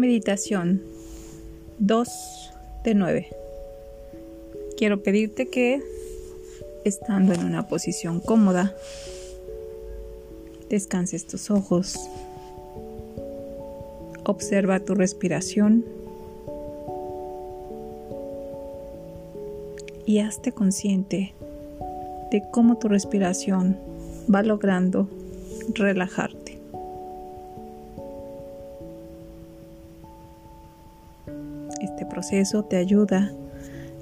Meditación 2 de 9. Quiero pedirte que, estando en una posición cómoda, descanses tus ojos, observa tu respiración y hazte consciente de cómo tu respiración va logrando relajarte. Este proceso te ayuda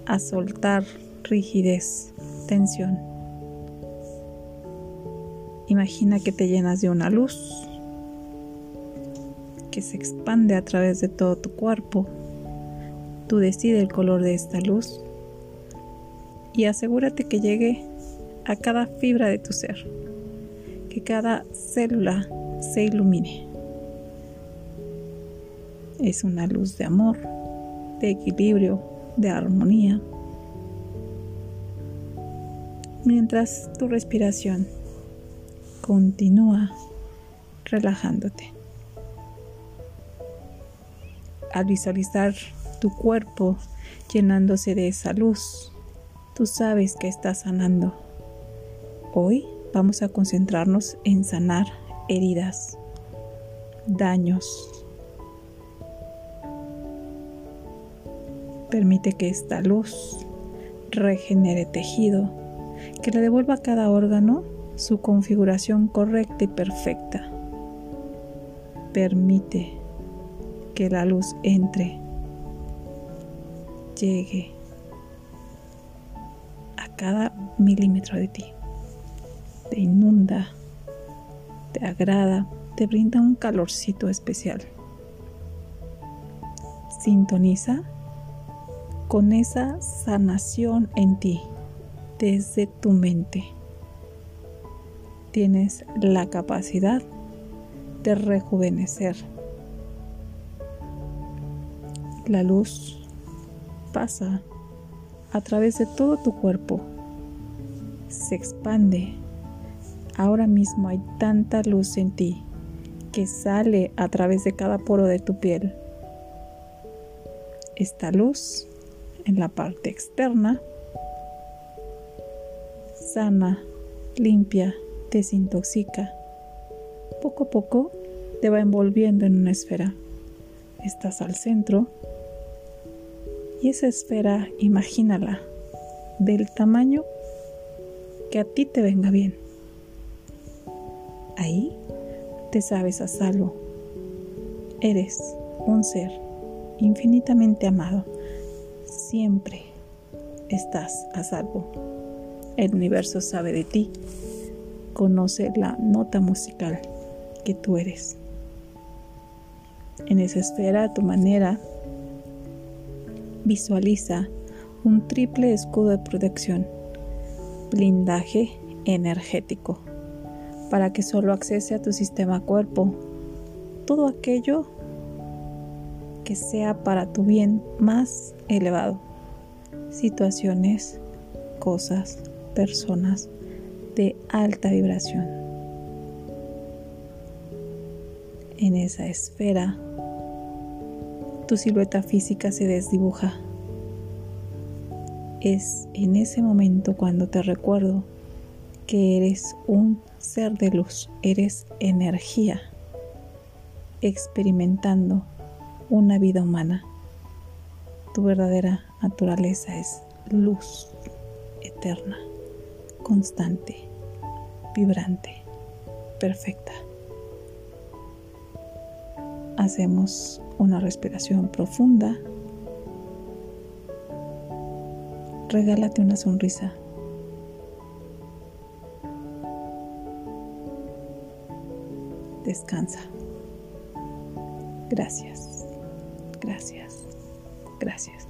a soltar rigidez, tensión. Imagina que te llenas de una luz que se expande a través de todo tu cuerpo. Tú decides el color de esta luz y asegúrate que llegue a cada fibra de tu ser, que cada célula se ilumine. Es una luz de amor, de equilibrio, de armonía. Mientras tu respiración continúa relajándote. Al visualizar tu cuerpo llenándose de esa luz, tú sabes que estás sanando. Hoy vamos a concentrarnos en sanar heridas, daños, Permite que esta luz regenere tejido, que le devuelva a cada órgano su configuración correcta y perfecta. Permite que la luz entre, llegue a cada milímetro de ti. Te inunda, te agrada, te brinda un calorcito especial. Sintoniza con esa sanación en ti desde tu mente. Tienes la capacidad de rejuvenecer. La luz pasa a través de todo tu cuerpo. Se expande. Ahora mismo hay tanta luz en ti que sale a través de cada poro de tu piel. Esta luz en la parte externa, sana, limpia, desintoxica. Poco a poco te va envolviendo en una esfera. Estás al centro y esa esfera, imagínala del tamaño que a ti te venga bien. Ahí te sabes a salvo. Eres un ser infinitamente amado siempre estás a salvo. El universo sabe de ti, conoce la nota musical que tú eres. En esa esfera, a tu manera, visualiza un triple escudo de protección, blindaje energético, para que solo accese a tu sistema cuerpo todo aquello que sea para tu bien más elevado. Situaciones, cosas, personas de alta vibración. En esa esfera, tu silueta física se desdibuja. Es en ese momento cuando te recuerdo que eres un ser de luz, eres energía, experimentando una vida humana. Tu verdadera naturaleza es luz eterna, constante, vibrante, perfecta. Hacemos una respiración profunda. Regálate una sonrisa. Descansa. Gracias. Gracias. Gracias.